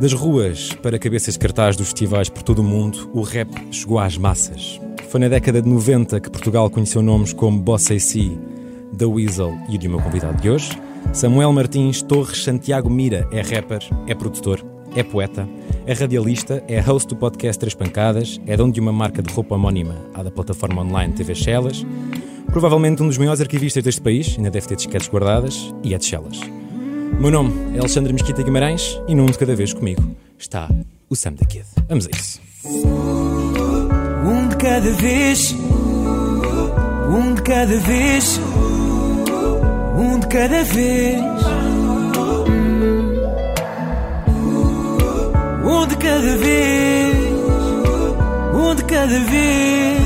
Das ruas para cabeças de cartaz dos festivais por todo o mundo, o rap chegou às massas. Foi na década de 90 que Portugal conheceu nomes como Boss AC, The Weasel e o de meu convidado de hoje, Samuel Martins Torres Santiago Mira é rapper, é produtor, é poeta, é radialista, é host do podcast Três Pancadas, é dono de uma marca de roupa homónima à da plataforma online TV Chelas, provavelmente um dos maiores arquivistas deste país, ainda deve ter disquetes guardadas, e é de Chelas. Meu nome é Alexandre Mesquita Guimarães e num de cada vez comigo está o Sam da Kid. Vamos a isso. Um de cada vez, um de cada vez, um de cada vez. Um de cada vez, um de cada vez,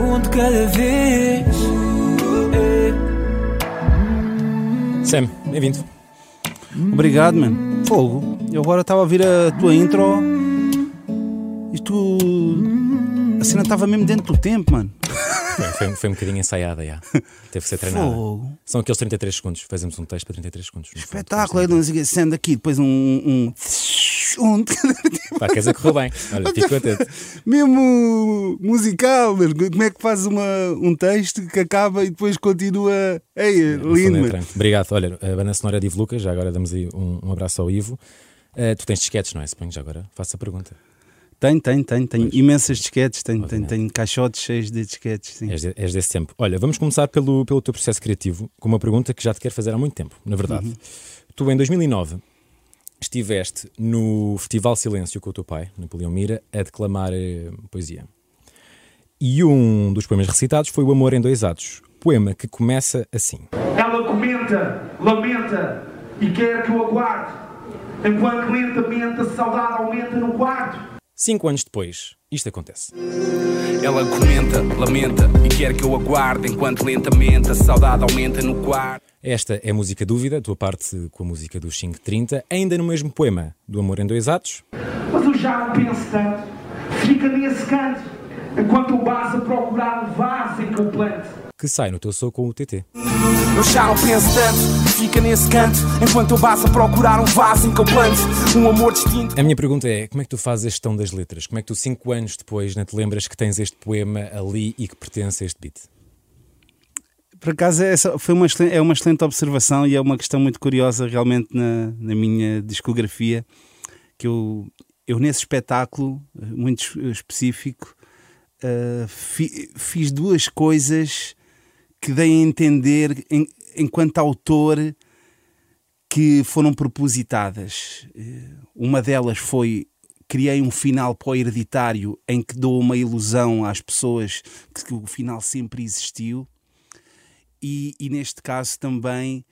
um de cada vez. Sam, bem-vindo. Obrigado, mano. Fogo. Eu agora estava a ouvir a tua intro e tu. A cena estava mesmo dentro do tempo, mano. Bem, foi, foi um bocadinho ensaiada, já. Teve que ser treinada. Fogo. São aqueles 33 segundos. Fazemos um texto para 33 segundos. fundo. Espetáculo. Aí não sei o quê, sendo aqui, depois um. um, um Pá, quer dizer que correu bem. Olha, fico contente. mesmo musical, como é que faz uma, um texto que acaba e depois continua. Ei, lindo, é entrante. Obrigado. Olha, a banda sonora é de Ivo Lucas, já agora damos aí um, um abraço ao Ivo. Eh, tu tens disquetes, não é? Suponho já agora. Faço a pergunta. Tenho, tenho, tenho. Tenho imensas disquetes, tenho, tenho, Obviamente. tenho caixotes cheios de disquetes. Sim. És, de- és desse tempo. Olha, vamos começar pelo, pelo teu processo criativo com uma pergunta que já te quero fazer há muito tempo, na verdade. Tu, em 2009, estiveste no Festival Silêncio com o teu pai, Napoleão Mira, a declamar eh, poesia. E um dos poemas recitados foi O Amor em Dois Atos, poema que começa assim. Ela comenta, lamenta e quer que eu aguarde, enquanto lentamente a saudade aumenta no quarto. Cinco anos depois, isto acontece. Ela comenta, lamenta e quer que eu aguarde enquanto lentamente a saudade aumenta no quarto. Esta é a música Dúvida, a tua parte com a música dos 530, ainda no mesmo poema do Amor em Dois Atos. Mas eu já penso tanto, fica nesse canto, enquanto o a procurar o vaso em que eu planto. Que sai no teu som com o TT. Eu já não penso tanto, fica nesse canto enquanto eu passo a procurar um vaso em que eu planto um amor distinto. A minha pergunta é: como é que tu fazes a gestão das letras? Como é que tu, cinco anos depois, não te lembras que tens este poema ali e que pertence a este beat? Por acaso, essa foi uma excelente, é uma excelente observação e é uma questão muito curiosa realmente na, na minha discografia. Que eu, eu nesse espetáculo, eh, muito es- específico, eh, fi- fiz duas coisas que dei a entender, em- enquanto autor, que foram propositadas. Eh, Uma delas foi criei um final para o hereditário em que dou uma ilusão às pessoas que, que o final sempre existiu e, e neste caso também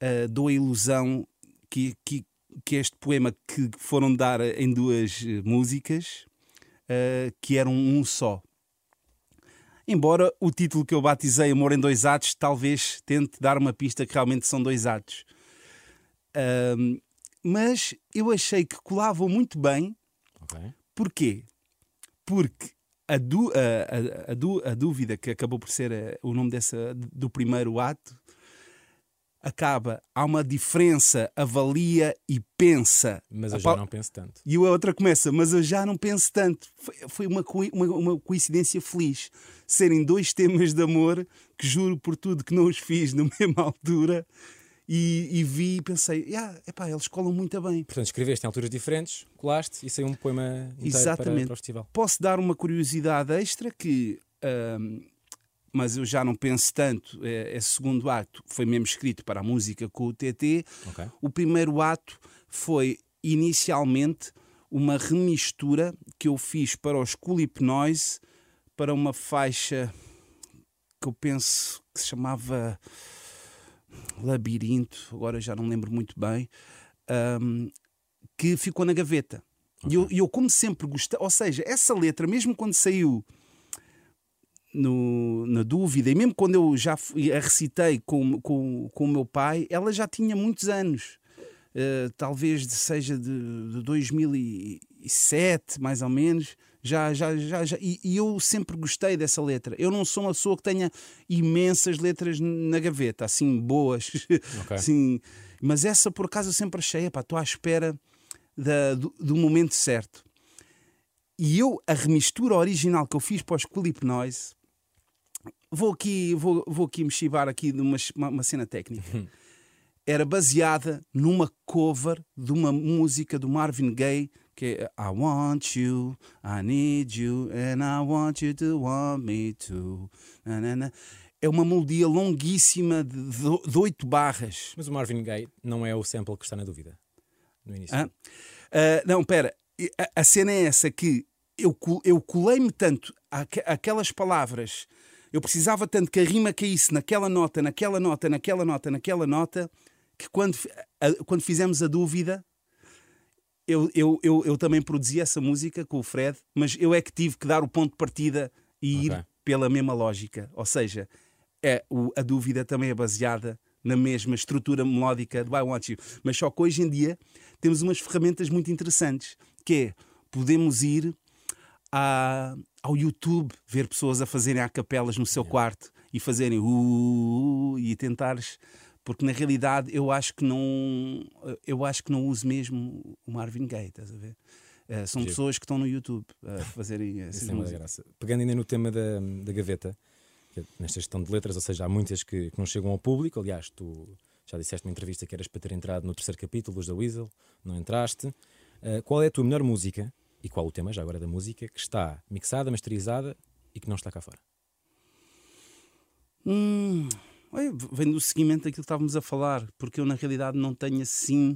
eh, dou a ilusão que, que, que este poema que foram dar em duas eh, músicas eh, que eram um só. Embora o título que eu batizei Amor em Dois Atos talvez tente dar uma pista que realmente são dois atos. Ahm, mas eu achei que colavam muito bem Ok? Porquê? Porque a, du- a- a- a dúvida que acabou por ser eh, o nome dessa, do primeiro ato acaba, há uma diferença, avalia e pensa. Mas A eu já pau- não penso tanto. E a outra começa, mas eu já não penso tanto. Foi, foi uma, uma, uma coincidência feliz. Serem dois temas de amor que juro por tudo que não os fiz na mesma altura. E, e vi e pensei, yeah, epá, eles colam muito bem. Portanto, escreveste em alturas diferentes, colaste e saiu um poema inteiro para, Exatamente. para o festival. Posso dar uma curiosidade extra que, ahm, mas eu já não penso tanto, é, esse segundo ato foi mesmo escrito para a música com o TT. Ok. O primeiro ato foi inicialmente uma remistura que eu fiz para o School Hypnoise para uma faixa que eu penso que se chamava Labirinto, agora já não lembro muito bem, ahm, que ficou na gaveta. E eu, eu, como sempre gostei, ou seja, essa letra, mesmo quando saiu no, na dúvida, e mesmo quando eu já fui- a recitei com, com, com o meu pai, ela já tinha muitos anos. Uh, talvez de- seja de, de 2007, mais ou menos. Já, já, já, já. E, e eu sempre gostei dessa letra. Eu não sou uma pessoa que tenha imensas letras na gaveta, assim, boas. Ok. assim, mas essa, por acaso, eu sempre achei, estou à espera da- do, do momento certo. E eu, a remistura original que eu fiz para os Clip Noise, vou aqui, vou, vou aqui me chivar aqui de uma, uma, cena técnica. Era baseada numa cover de uma música do Marvin Gaye que é I want you, I need you, and I want you to want me too. É uma melodia longuíssima de, oito barras. Mas o Marvin Gaye não é o sample que está na dúvida. No início. Ah, não, pera. A, a cena é essa que eu, eu colei-me tanto àquelas palavras, eu precisava tanto que a rima caísse naquela nota, naquela nota, naquela nota, naquela nota, que quando, a- quando fizemos a dúvida, eu, eu, eu, eu também produzi essa música com o Fred, mas eu é que tive que dar o ponto de partida e Ok. ir pela mesma lógica. Ou seja, é, o- a dúvida também é baseada na mesma estrutura melódica do I Want You. Mas só que hoje em dia temos umas ferramentas muito interessantes, que é, podemos ir à- ao YouTube ver pessoas a fazerem a capelas no seu quarto e fazerem uh, e tentares porque na realidade eu acho que não eu acho que não uso mesmo o Marvin Gaye, estás a ver? Eh, são Giro. pessoas que estão no YouTube a fazerem essas Isso é graça. Pegando ainda no tema da, da gaveta, é nesta gestão de letras, ou seja, há muitas que, que não chegam ao público. Aliás, tu já disseste numa entrevista que eras para ter entrado no terceiro capítulo, Luz da Weasel, não entraste. Ah, qual é a tua melhor música, e qual o tema já agora da música, que está mixada, masterizada e que não está cá fora? Hum, vem do seguimento daquilo que estávamos a falar, porque eu na realidade não tenho assim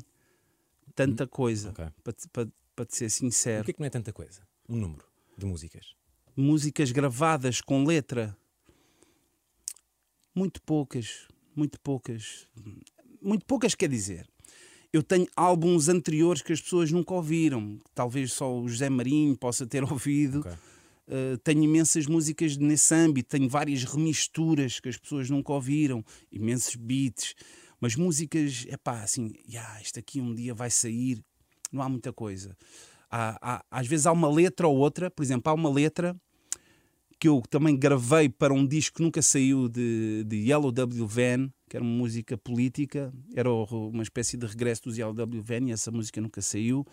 tanta coisa, ok. para, te- para, para te ser O sincero. que é que não é tanta coisa? Um número de músicas. músicas gravadas com letra muito poucas muito poucas muito poucas quer dizer eu tenho álbuns anteriores que as pessoas nunca ouviram. Talvez só o José Marinho possa ter ouvido. Ok. Uh, tenho imensas músicas nesse âmbito, tenho várias remisturas que as pessoas nunca ouviram, imensos beats, mas músicas, é pá, assim, "Ya, isto aqui um dia vai sair, não há muita coisa. Há- há- às vezes há uma letra ou outra, por exemplo, há uma letra que eu também gravei para um disco que nunca saiu de, de Yellow W Van, que era uma música política, era uma espécie de regresso dos W Van e essa música nunca saiu.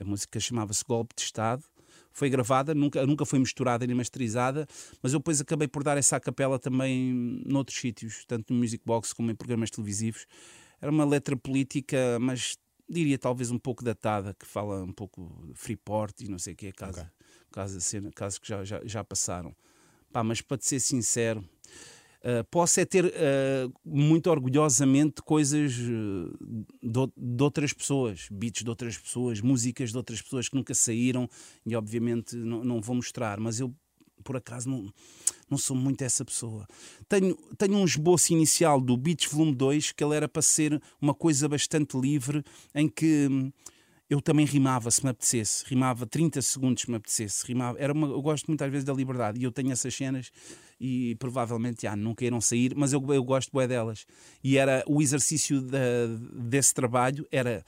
A música chamava-se Golpe de Estado. Foi gravada, nunca, nunca foi misturada nem masterizada, mas eu depois acabei por dar essa capela também noutros sítios, tanto no Music Box como em programas televisivos. Era uma letra política, mas diria talvez um pouco datada, que fala um pouco de Freeport e não sei o que é, caso, Ok. caso, casos que já, já, já passaram. Pá, mas para te ser sincero, Uh, posso é ter uh, muito orgulhosamente coisas uh, de, de outras pessoas, beats de outras pessoas, músicas de outras pessoas que nunca saíram e obviamente não, não vou mostrar, mas eu por acaso não, não sou muito essa pessoa. Tenho, tenho um esboço inicial do Beats Volume 2 que ele era para ser uma coisa bastante livre em que hum, eu também rimava se me apetecesse, rimava 30 segundos se me apetecesse, rimava, era uma, eu gosto muito às vezes da liberdade e eu tenho essas cenas e provavelmente já nunca irão sair, mas eu, eu gosto bué delas. E era o exercício da, desse trabalho era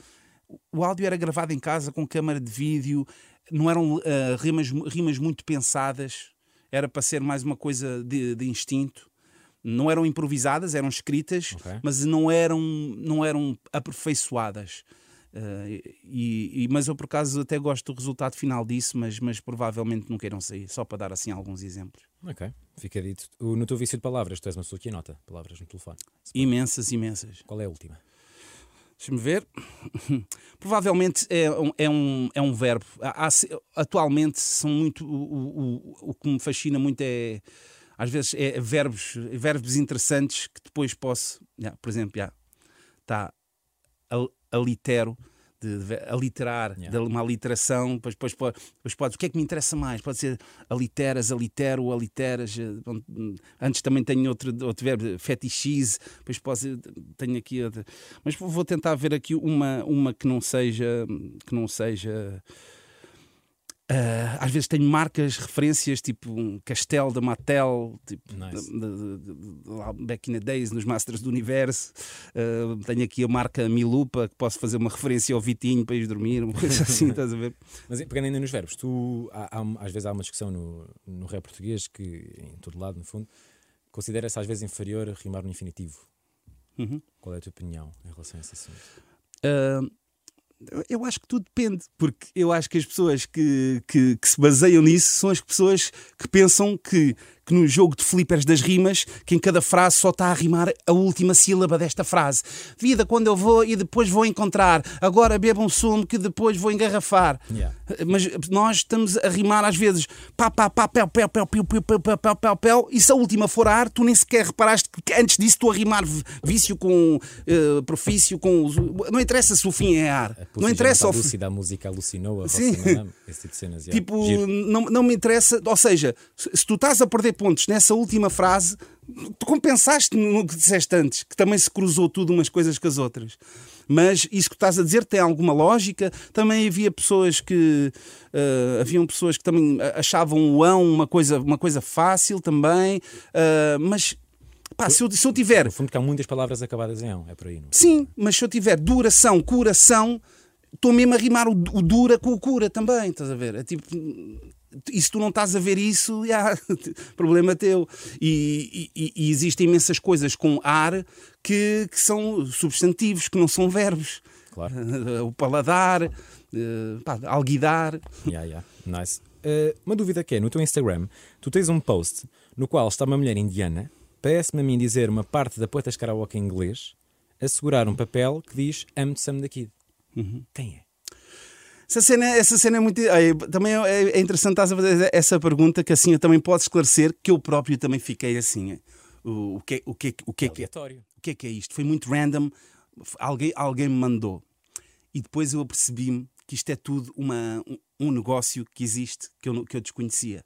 o áudio era gravado em casa com câmara de vídeo, não eram ah, rimas, rimas muito pensadas, era para ser mais uma coisa de, de instinto. Não eram improvisadas, eram escritas, Ok. mas não eram, não eram aperfeiçoadas. Ah, e, e- mas eu por acaso até gosto do resultado final disso, mas, mas provavelmente nunca irão sair, só para dar assim alguns exemplos. Ok, fica dito. O- No teu vício de palavras, tu és uma pessoa que anota palavras no telefone. Imensas, imensas. Qual é a última? Deixa-me ver. Provavelmente é um, é um, é um verbo. Há- atualmente são muito. O, o, o- que me fascina muito é. Às vezes é verbos, verbos interessantes que depois posso. já, por exemplo, já, está alitero, de, de aliterar, Yeah. de uma aliteração, depois, depois, pode, depois. O que é que me interessa mais? Pode ser aliteras, alitero, aliteras. eh, pronto, Antes também tenho outro, outro verbo, fetichize, depois posso, tenho aqui outra. Mas vou tentar ver aqui uma, uma que não seja. Que não seja ah, às vezes tenho marcas, referências, tipo um Castel da Mattel, tipo Nice. de- de lá back in the days, nos Masters do Universo. Ah, tenho aqui a marca Milupa, que posso fazer uma referência ao Vitinho para ir dormir, uma coisa assim, estás a ver? Mas pegando ainda nos verbos, tu há- há- às vezes há uma discussão no, no rap português que, em todo lado, no fundo, considera-se às vezes inferior a rimar no infinitivo. Uhum. Qual é a tua opinião em relação a esse assunto? Ah, Eu acho que tudo depende, porque eu acho que as pessoas que, que, que se baseiam nisso são as pessoas que pensam que, que no jogo de flippers das rimas, que em cada frase só está a rimar a última sílaba desta frase. Vida quando eu vou e depois vou encontrar. Agora bebo um sumo que depois vou engarrafar. Yeah. Mas nós estamos a rimar às vezes pá, pá, pá, pel, pel, pel, pel, pel, pel, pel, pel, pel, e se a última for ar, tu nem sequer reparaste que antes disso estou a rimar vício com eh, profício, com. Não interessa se o fim é ar. A Não interessa lúcida, a música alucinou, a Sim. Madame, esse tipo de cenas. yeah. Tipo, Giro. não, não me interessa. Ou seja, se se tu estás a perder pontos nessa última frase, tu compensaste no que disseste antes, que também se cruzou tudo umas coisas com as outras. Mas isso que estás a dizer tem alguma lógica. Também havia pessoas que eh, haviam pessoas que também achavam o ão uma coisa, uma coisa fácil também. eh, mas pá, se eu, se eu tiver No fundo, que há muitas palavras acabadas em ão, é por aí. Não? Sim, mas se eu tiver duração, curação, estou mesmo a rimar o, o dura com o cura também, estás a ver? É tipo. E se tu não estás a ver isso, já, problema teu. E, e- e existem imensas coisas com ar que, que são substantivos, que não são verbos. Claro. O paladar, eh, pá, alguidar. Yeah, yeah. Nice. Uh, uma dúvida que é, no teu Instagram, tu tens um post no qual está uma mulher indiana, parece-me a mim dizer uma parte da Poetas Karaoke em inglês, a segurar um papel que diz Amo-te Sam da Kid. Uhum. Quem é? Essa cena, essa cena é muito. é, também é, é interessante estás a fazer essa pergunta, que assim eu também posso esclarecer que eu próprio também fiquei assim. é. O, o, que, o, que, o, que, é que, Aleatório. o que é que é isto? Foi muito random. Alguém, alguém me mandou. E depois eu apercebi-me que isto é tudo uma, um, um negócio que existe que eu, que eu desconhecia.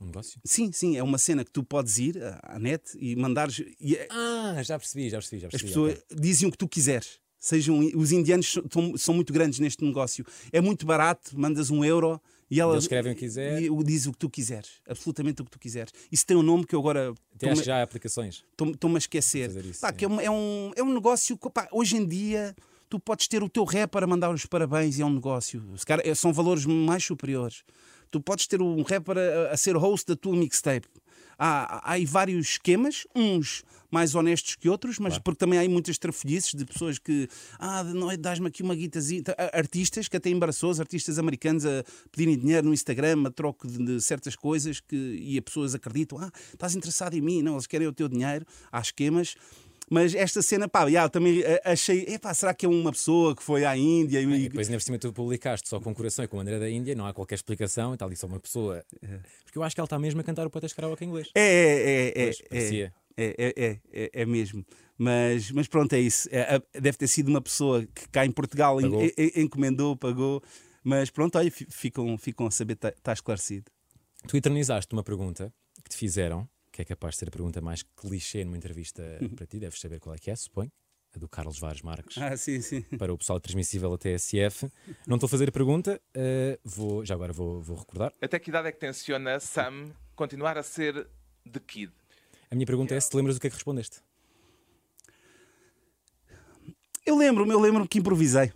Um negócio? Sim, sim, é uma cena que tu podes ir à à net e mandares. E é, Ah, já percebi, já percebi, já as percebi. pessoas ok. dizem o que tu quiseres. Sejam, os indianos são, são muito grandes neste negócio. É muito barato, mandas um euro e ela Eles escrevem o que quiser. e diz o que tu quiseres. Absolutamente o que tu quiseres. Isso tem um nome que eu agora Até acho já há aplicações. estou- estou-me a esquecer. Isso, Pá, que é, um, é, um, é um negócio que, pá, hoje em dia tu podes ter o teu rap para mandar os parabéns e é um negócio. É- são valores mais superiores. Tu podes ter um rapper a, a ser host da tua mixtape. Há, há aí vários esquemas, uns mais honestos que outros, mas porque também há muitas trafolhices de pessoas que ah, não é, dás-me aqui uma guitazinha. A- Artistas que até embaraçosos, artistas americanos a pedirem dinheiro no Instagram a troco de, de certas coisas que, e as pessoas acreditam, ah, estás interessado em mim, não, eles querem o teu dinheiro, há esquemas. Mas esta cena, pá, eu também eh, achei, epá, será que é uma pessoa que foi à Índia e, E depois, ainda por cima, tu publicaste só com coração e com a bandeira da Índia, não há qualquer explicação e tal, ali só uma pessoa. Porque eu acho que ela está mesmo a cantar o Poetas Karaoke em inglês. É, é, é, é, Pois, é, parecia. é, é, é, é, é mesmo. Mas, mas pronto, é isso. É, é, deve ter sido uma pessoa que cá em Portugal Pagou. en- en- encomendou, pagou. Mas pronto, olha, fi- ficam, ficam a saber, está esclarecido. Tu eternizaste uma pergunta que te fizeram, que é capaz de ser a pergunta mais clichê numa entrevista para ti, deves saber qual é que é, suponho. A do Carlos Vares Marques. Ah, sim, sim. Para o pessoal transmissível a TSF. Não estou a fazer a pergunta, eh, vou, já agora vou, vou recordar. Até que idade é que tenciona Sam continuar a ser The Kid? A minha pergunta é se te lembras do que é que respondeste. Eu lembro-me, eu lembro-me que improvisei.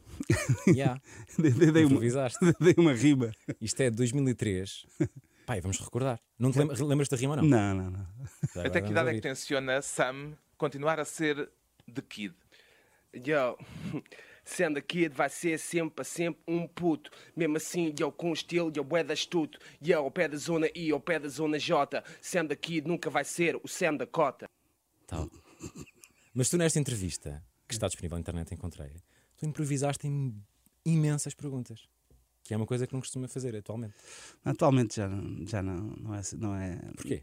Yeah, Dei- dei, dei uma, improvisaste. dei uma rima. Isto é de 2003. Pai, vamos recordar. Não te lembra- lembras da rima ou não? Não, não, não. Já Até que idade é que tenciona Sam continuar a ser The Kid? Yo, sendo kid vai ser sempre para sempre um puto. Mesmo assim, yo, com estilo, yo, é da astuto. Yo, ao pé da zona I, ao pé da zona J. Sendo kid nunca vai ser o Sam da cota. Tal. Mas tu nesta entrevista, que está disponível na internet, encontrei, tu improvisaste em imensas perguntas. Que é uma coisa que não costuma fazer atualmente. Atualmente já, já não, não é. Não é Porquê?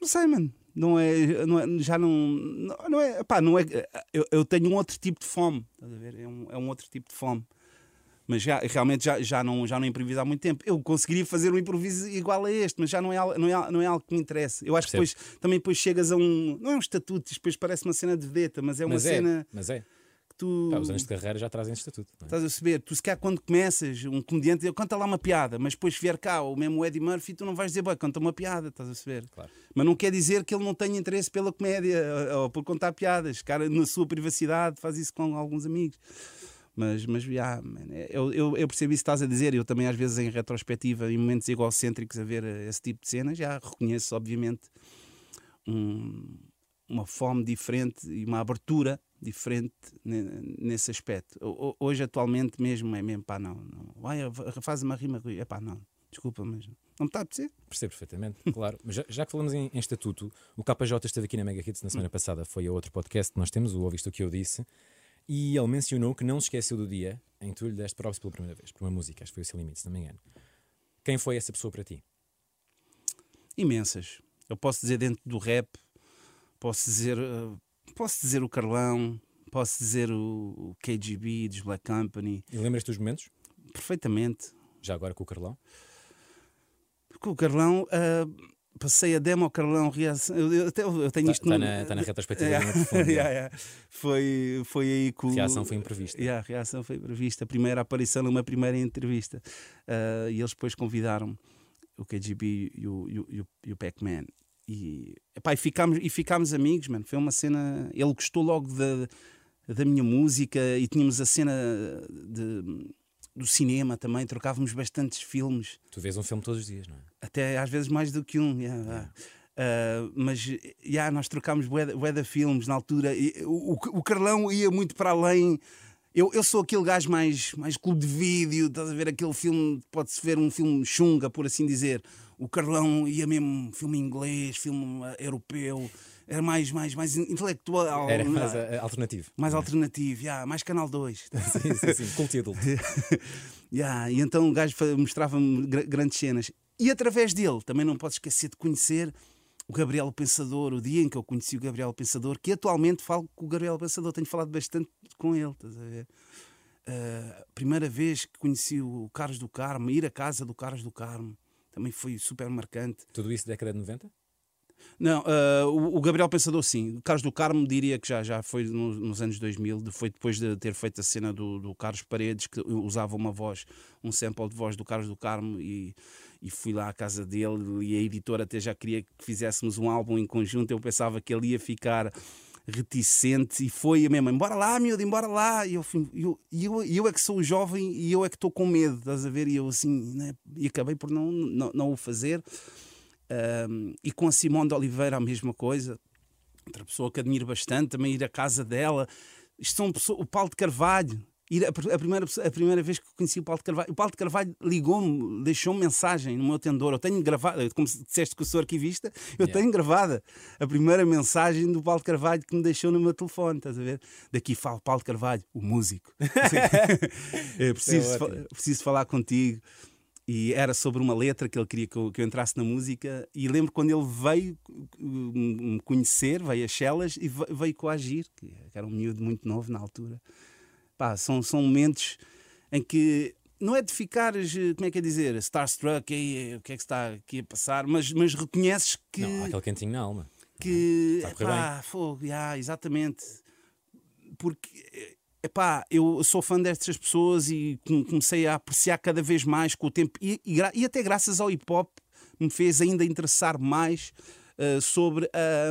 Não sei, mano. Não é, não é- já não, não, é, pá, não é, eu, eu tenho um outro tipo de fome, estás a ver? É um, é um outro tipo de fome. Mas já, realmente já, já, não, já não improviso há muito tempo. Eu conseguiria fazer um improviso igual a este, mas já não é, não é, não é algo que me interessa. Eu acho que Percebo. depois, também depois chegas a um, não é um estatuto, depois parece uma cena de vedeta, mas é uma mas é, cena mas é. Que tu... Pá, os anos de carreira já trazem estatuto. é? Estás a perceber? Tu se calhar quando começas, um comediante conta lá uma piada, mas depois vier cá o mesmo Eddie Murphy, tu não vais dizer, bem, conta uma piada, estás a perceber? Claro. Mas não quer dizer que ele não tenha interesse pela comédia ou, por contar piadas. Cara, na sua privacidade, faz isso com alguns amigos. Mas, mas já, man, eu, eu, eu percebo isso que estás a dizer. Eu também, às vezes, em retrospectiva, em momentos egocêntricos, a ver eh, esse tipo de cenas, já reconheço, obviamente, um, uma fome diferente e uma abertura diferente ne- nesse aspecto. Hoje, atualmente, mesmo é mesmo, pá, não, não. Vai, faz uma rima, é pá, não, desculpa, mas não me está a apetecer. Percebo perfeitamente, claro. Mas já, já que falamos em, em estatuto, o KJ esteve aqui na Mega Hits na semana passada, foi a outro podcast que nós temos, o Ouviste o que eu disse, e ele mencionou que não se esqueceu do dia em que tu lhe deste provas pela primeira vez, por uma música, acho que foi o Sem Limite, se não me engano. Quem foi essa pessoa para ti? imensas. Eu posso dizer dentro do rap, posso dizer, eh, posso dizer o Carlão, posso dizer o, KGB dos Black Company, E lembras-te dos momentos? perfeitamente. Já agora com o Carlão? Com o Carlão, ah, passei a demo ao Carlão, reação, eu, eu, tenho isto Está no- na, tá na retrospectiva Yeah, profundo, yeah, yeah. Foi, foi aí que o- A reação foi imprevista. Yeah, a reação foi prevista. A primeira aparição numa primeira entrevista. Ah, e eles depois convidaram o KGB e o, e o, e o, e o Pac-Man. E, epá, e, ficámos, e ficámos amigos, mano. Foi uma cena. Ele gostou logo da, da minha música e tínhamos a cena de, do cinema também. Trocávamos bastantes filmes Tu vês um filme todos os dias, não é? até às vezes mais do que um. yeah, yeah. Uh, mas yeah, nós trocámos de filmes na altura. E, o, o- o Carlão ia muito para além. Eu, eu sou aquele gajo mais, mais clube de vídeo, estás a ver aquele filme, pode-se ver um filme chunga, por assim dizer. O Carlão ia mesmo filme inglês, filme uh, europeu, era mais, mais, mais intelectual, Era mais é? ah, alternativo. mais alternativo, yeah, mais Canal 2. sim, sim, sim. Culto e adulto. Yeah, e então o gajo mostrava-me gra- grandes cenas. E através dele, também não posso esquecer de conhecer o Gabriel Pensador, o dia em que eu conheci o Gabriel Pensador, que atualmente falo com o Gabriel Pensador, tenho falado bastante com ele, estás a ver? Ah, primeira vez que conheci o Carlos do Carmo, ir à casa do Carlos do Carmo, também foi super marcante. Tudo isso década de 90? Não, ah, o, o Gabriel Pensador sim. O Carlos do Carmo diria que já, já foi no- nos anos 2000, de- foi depois de ter feito a cena do, do Carlos Paredes, que usava uma voz, um sample de voz do Carlos do Carmo e, e fui lá à casa dele e a editora até já queria que fizéssemos um álbum em conjunto. Eu pensava que ele ia ficar reticente e foi mesmo, embora lá, miúdo, embora lá. E eu, eu, eu, eu é que sou jovem e eu é que estou com medo, estás a ver? E eu assim, né? e acabei por não, não, não o fazer. Um, e com a Simone de Oliveira a mesma coisa, outra pessoa que admiro bastante, também ir à casa dela. Isto são pessoas, o Paulo de Carvalho. Ir a, primeira, a primeira vez que conheci o Paulo de Carvalho, o Paulo de Carvalho ligou-me, deixou-me mensagem no meu tendor. Eu tenho gravado, como se disseste que eu sou arquivista, eu Yeah. tenho gravada a primeira mensagem do Paulo de Carvalho que me deixou no meu telefone. Estás a ver? Daqui falo Paulo de Carvalho, o músico. É, preciso, É preciso falar contigo. E era sobre uma letra que ele queria que eu, que eu entrasse na música. E lembro quando ele veio me conhecer, veio a Chelas e ve- veio coagir, que era um miúdo muito novo na altura. Pá, são, são momentos em que não é de ficares, eh, como é que é dizer, starstruck, "Ei, o que é que está aqui a passar, mas, mas reconheces que Não, há aquele cantinho na alma. que Está a correr epá, fogo, já, exatamente. Porque epá, eu sou fã destas pessoas e com- comecei a apreciar cada vez mais com o tempo e, e e até graças ao hip hop me fez ainda interessar mais eh, sobre a,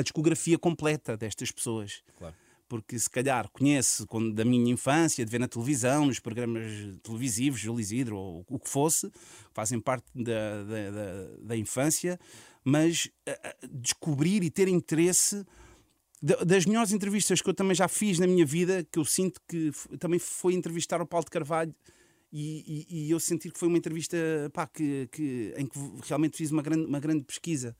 a discografia completa destas pessoas. Claro. Porque se calhar conhece da minha infância, de ver na televisão, nos programas televisivos, Júlio Isidro ou o que fosse, fazem parte da, da, da- da infância, mas ah, descobrir e ter interesse da- das melhores entrevistas que eu também já fiz na minha vida, que eu sinto que também foi entrevistar o Paulo de Carvalho. E, e- e eu senti que foi uma entrevista pá, que, que- em que realmente fiz uma grande, uma grande pesquisa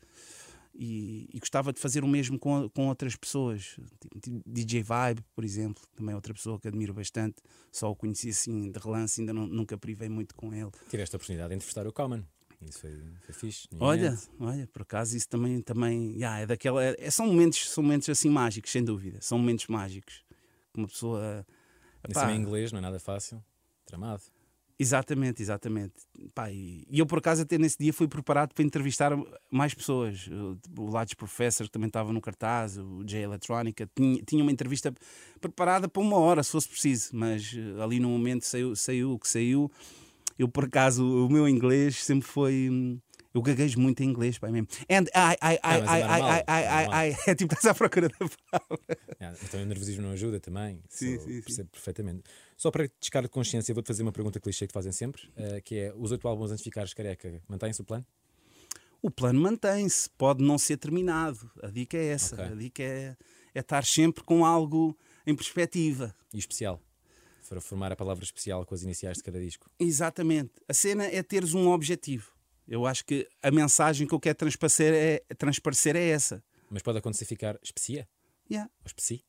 e, e gostava de fazer o mesmo com, com outras pessoas. Tipo, DJ Vibe, por exemplo, também é outra pessoa que admiro bastante. Só o conheci assim de relance, ainda não- nunca privei muito com ele. Tiveste a oportunidade de entrevistar o Common. Isso foi, foi fixe. Olha, nomeadamente. olha, por acaso isso também, também yeah, é daquela. é- são, momentos, são momentos assim mágicos, sem dúvida. São momentos mágicos. Uma pessoa. Em epá, em inglês, não é nada fácil. Tramado. Exatamente, exatamente. Pá, e, eu por acaso até nesse dia fui preparado para entrevistar mais pessoas. O, Lattes Professor que também estava no cartaz, o J Electronica, tinha, tinha uma entrevista preparada para uma hora, se fosse preciso, mas eh, ali no momento saiu, saiu o que saiu. Eu por acaso, o meu inglês sempre foi. Eu gaguejo muito em inglês, pai mesmo. And I, I, I, Ah, mas é I, I, I, é I, I, normal. I, é tipo, estás à procura da palavra. Ah, Então o nervosismo não ajuda também. Sim, sim, sim. Percebo perfeitamente. Só para descargo de consciência, vou-te fazer uma pergunta clichê que fazem sempre, eh, que é: os oito álbuns antes de ficares careca, mantém-se o plano? O plano mantém-se, pode não ser terminado. A dica é essa. A dica é, é estar sempre com algo em perspectiva. E especial. Para formar a palavra especial com as iniciais de cada disco. Exatamente. A cena é teres um objetivo. Eu acho que a mensagem que eu quero transparecer é, transparecer é essa. Mas pode acontecer ficar especia? Yeah, Ou especi?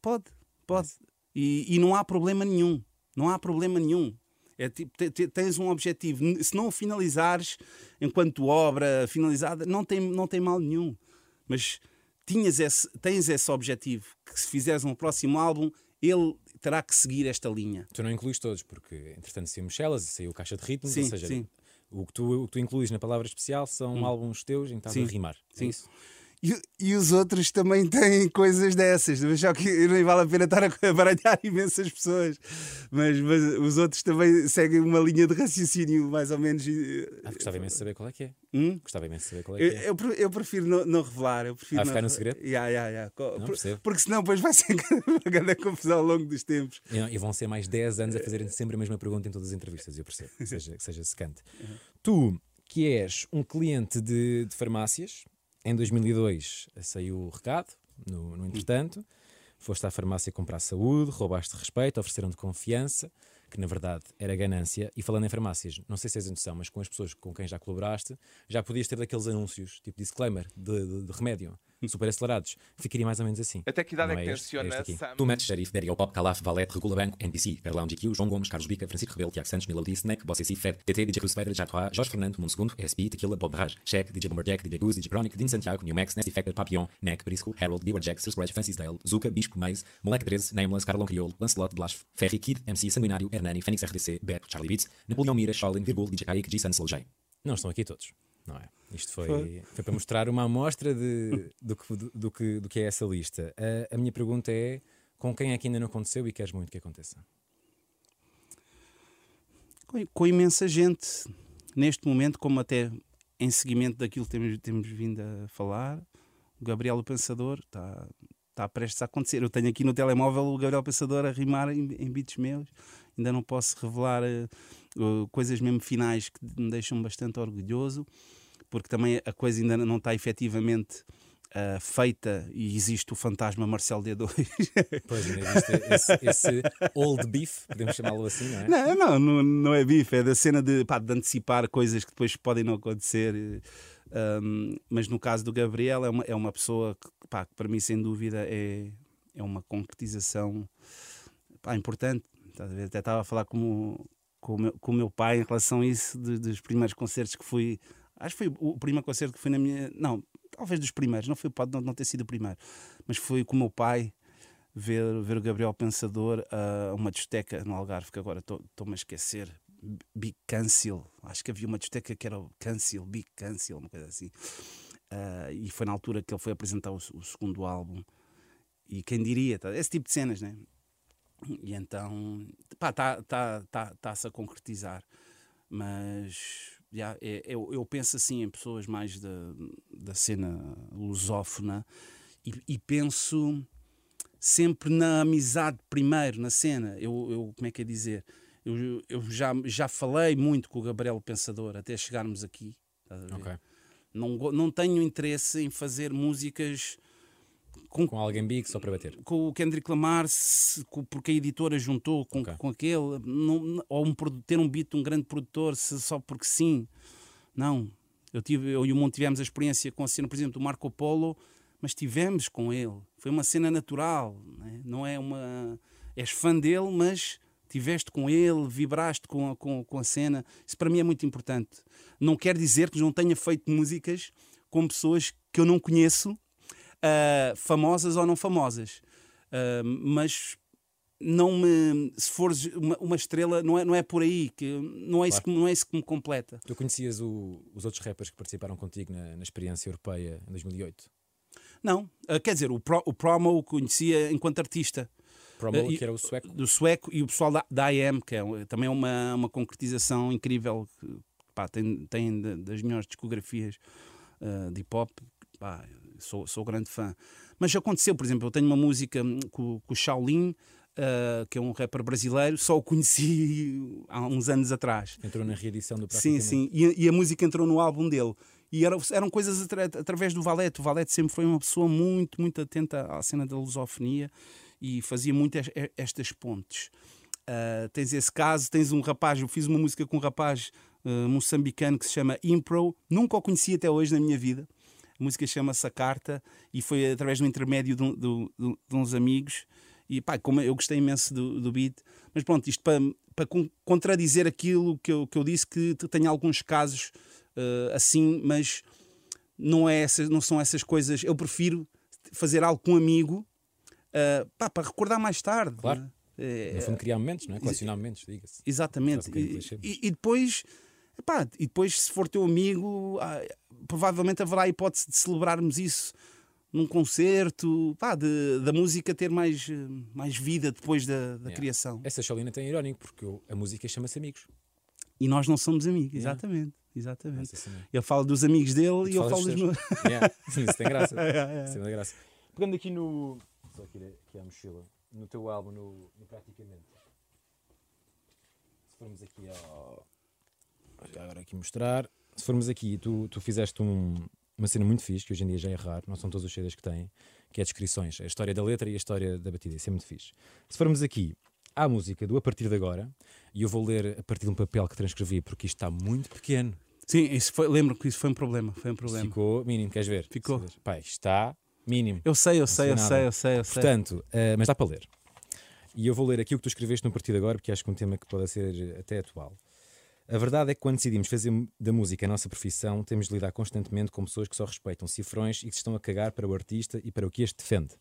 pode, pode. E, e não há problema nenhum. Não há problema nenhum. É tipo, te- te- tens um objetivo. Se não o finalizares enquanto obra finalizada, não tem, não tem mal nenhum. Mas tinhas esse, tens esse objetivo. Que se fizeres um próximo álbum, ele terá que seguir esta linha. Tu não incluís todos, porque entretanto saiu Michelas e saiu Caixa de Ritmos, Sim, ou seja, sim. O, que tu, o que tu incluís na palavra especial são álbuns teus em que estás Sim, a rimar. É sim. isso? E, e os outros também têm coisas dessas, mas só que nem vale a pena estar a baralhar imensas pessoas. Mas, mas os outros também seguem uma linha de raciocínio mais ou menos. Ah, gostava imenso de saber qual é que é. Hum? Gostava imenso de saber qual é Eu, que é. eu, pre- eu prefiro não, não revelar. Eu prefiro Ah, ficar no segredo? Yeah, yeah, yeah. Não, por- porque senão depois vai ser uma grande confusão ao longo dos tempos. E, vão ser mais 10 anos a fazerem sempre a mesma pergunta em todas as entrevistas, eu percebo, que seja, que seja secante. Tu, que és um cliente de, de farmácias, em 2002 saiu o recado, no, no entretanto, foste à farmácia comprar saúde, roubaste respeito, ofereceram-te confiança, que na verdade era ganância. E falando em farmácias, não sei se és a noção, mas com as pessoas com quem já colaboraste, já podias ter daqueles anúncios, tipo disclaimer, de, de- de remédio, super acelerados. Ficaria mais ou menos assim. Até que idade Não é que este aqui. Sam? Tumet, Xerife, Berry, Pop, Calaf, Valete, Regula Banco, NBC, Perlão GQ, João Gomes, Carlos Bica, Francisco Rebelo, Tiago Santos, Melody, Snack, Bossy C, Fed, TT, DJ Cruzeiro, Jatoa, Jorge Fernando, Mundo Segundo, SP, Tequila, Bob Raj, Check, DJ Bomberjack, DJ Goose, DJ Chronic, Dean Santiago, New Max, Nasty Factor, Papillon, Neck, Briscoe, Harold, Beware Jack, Sir Scratch, Francis Dale, Zuka, Bispo, Maze, Moleque 13, Nameless, Carlão Crioulo, Lancelot, Blasf, Ferry, Kid, MC, Sanguinário, Hernani, Fênix RDC, Beto, Charlie Beats, Napoleão Mira, Shaolin, Virgul, DJ Kaique, G. J. Não estão aqui todos, não é? Isto foi, foi. para mostrar uma amostra de, do, que, do, do que, do que é essa lista. A, a minha pergunta é: com quem é que ainda não aconteceu e queres muito que aconteça? Com, com imensa gente. Neste momento, como até em seguimento daquilo que temos, temos vindo a falar, o Gabriel o Pensador está, está prestes a acontecer. Eu tenho aqui no telemóvel o Gabriel Pensador a rimar em, em beats meus. Ainda não posso revelar eh, uh, coisas mesmo finais que me deixam bastante orgulhoso, porque também a coisa ainda não está efetivamente uh, feita e existe o fantasma Marcelo D2. Pois, ainda existe esse, esse old beef, podemos chamá-lo assim, não é? Não, não, não, não é bife, é da cena de, pá, de antecipar coisas que depois podem não acontecer. Um, mas no caso do Gabriel, é uma, é uma pessoa que, pá, que para mim, sem dúvida, é, é uma concretização pá, importante. Até estava a falar com, o- com, o meu, com o meu pai em relação a isso, de- dos primeiros concertos que fui. Acho que foi o primeiro concerto que fui na minha. Não, talvez dos primeiros, não foi, pode não, não ter sido o primeiro, mas foi com o meu pai ver, ver o Gabriel Pensador a uma discoteca no Algarve, que agora estou-me a esquecer. Big Cancel, acho que havia uma discoteca que era o Cancel, Big Cancel, uma coisa assim. Ah, e foi na altura que ele foi apresentar o, o segundo álbum. E quem diria, tá? esse tipo de cenas, né? E então, pá, está tá, tá, tá-se a concretizar. Mas, já, é- eu, eu penso assim em pessoas mais da, da cena lusófona e, e penso sempre na amizade primeiro, na cena. Eu, eu como é que é dizer? Eu, eu já, já falei muito com o Gabriel Pensador até chegarmos aqui. estás a ver? Ok. Não, não tenho interesse em fazer músicas com, Com alguém big só para bater. com o Kendrick Lamar se- com- porque a editora juntou com, Ok. com aquele não, ou um, ter um beat de um grande produtor se- só porque sim não eu, tive, eu e o Mundo tivemos a experiência com a cena por exemplo do Marco Polo mas tivemos com ele foi uma cena natural né? não é uma és fã dele mas tiveste com ele vibraste com a, com, com a cena isso para mim é muito importante não quer dizer que não tenha feito músicas com pessoas que eu não conheço ah, famosas ou não famosas. Ah, mas não me. Se fores uma, uma estrela, não é, não é por aí, que não é, isso que, não é isso que me completa. Tu conhecias o- os outros rappers que participaram contigo na, na experiência europeia em 2008? Não, Ah, quer dizer, o, pro, o Promo o conhecia enquanto artista. Promo, e- que era o sueco. Do sueco e o pessoal da, da IM, que é, também é uma, uma concretização incrível, que, pá, tem, tem da- das melhores discografias ah, de hip hop. Pá, sou, sou grande fã. Mas aconteceu, por exemplo, eu tenho uma música hum, com, com o Shaolin, ah, que é um rapper brasileiro, só o conheci há uns anos atrás. Entrou na reedição do Sim, sim. E, e a música entrou no álbum dele. E eram, eram coisas atra- através do Valete. O Valete sempre foi uma pessoa muito, muito atenta à cena da lusofonia e fazia muito es- estas pontes. Ah, tens esse caso, tens um rapaz, eu fiz uma música com um rapaz ah, moçambicano que se chama Impro, nunca o conheci até hoje na minha vida. A música chama-se A Carta e foi através do intermédio de, um- do- de uns amigos. E pá, como eu gostei imenso do, do beat, mas pronto, isto para, para con- contradizer aquilo que eu, que eu disse, que tem alguns casos ah, assim, mas não, é essas, não são essas coisas. Eu prefiro fazer algo com um amigo ah, pá, para recordar mais tarde. Claro. né? É, No fundo, criar momentos, não é? Colecionar momentos, diga-se. Exatamente. Um E, clichê. e- e depois, epá, e depois, se for teu amigo, ah, provavelmente haverá a hipótese de celebrarmos isso num concerto, pá, de, da música ter mais, eh, mais vida depois da, da Yeah. criação. Essa Cholina tem irónico, porque a música chama-se Amigos. E nós não somos amigos, Yeah. exatamente. Exatamente. Cena. Ele fala dos amigos dele e eu falo dos meus. Yeah. Sim, isso tem graça. Yeah, yeah. Isso tem graça. Pegando aqui no. Só aqui, aqui à mochila. No teu álbum, no, no Praticamente. Se formos aqui ao. Agora aqui mostrar. Se formos aqui, tu, tu fizeste um- uma cena muito fixe, que hoje em dia já é raro, não são todos os CDs que têm, que é descrições, a história da letra e a história da batida. Isso é muito fixe. Se formos aqui à música do A Partir de Agora, e eu vou ler a partir de um papel que transcrevi, porque isto está muito pequeno. Sim, isso foi, lembro que isso foi um problema. Foi um problema. Ficou mínimo, queres ver? Ficou. Isto está mínimo. Eu sei, eu sei, eu sei eu sei, eu sei. Portanto, eh, mas dá para ler. E eu vou ler aqui o que tu escreveste no partido agora, porque acho que é um tema que pode ser até atual. A verdade é que quando decidimos fazer da música a nossa profissão, temos de lidar constantemente com pessoas que só respeitam cifrões e que se estão a cagar para o artista e para o que este defende.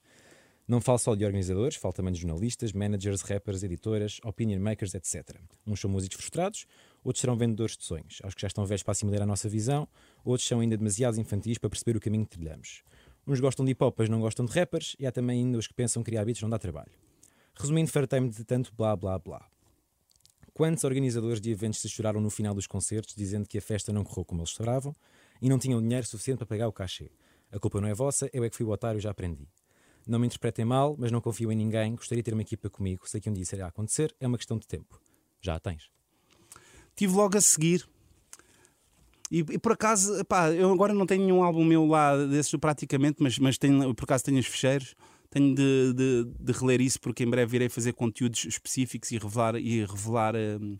Não falo só de organizadores, falo também de jornalistas, managers, rappers, editoras, opinion makers, etc. Uns são músicos frustrados, outros serão vendedores de sonhos. Aos que já estão velhos para assimilar a nossa visão, outros são ainda demasiados infantis para perceber o caminho que trilhamos. Uns gostam de hip hop, mas não gostam de rappers, e há também ainda os que pensam que criar beats não dá trabalho. Resumindo, fartei-me de tanto blá blá blá. Quantos organizadores de eventos se choraram no final dos concertos dizendo que a festa não correu como eles esperavam e não tinham dinheiro suficiente para pagar o cachê? A culpa não é vossa, eu é que fui o otário e já aprendi. Não me interpretem mal, mas não confio em ninguém, gostaria de ter uma equipa comigo, sei que um dia isso irá acontecer, é uma questão de tempo. Já a tens. Tive logo a seguir. E, e por acaso, epá, eu agora não tenho nenhum álbum meu lá desses praticamente, mas, mas tenho, por acaso tenho os fecheiros. Tenho de, de, de reler isso porque em breve irei fazer conteúdos específicos e revelar, e revelar hum,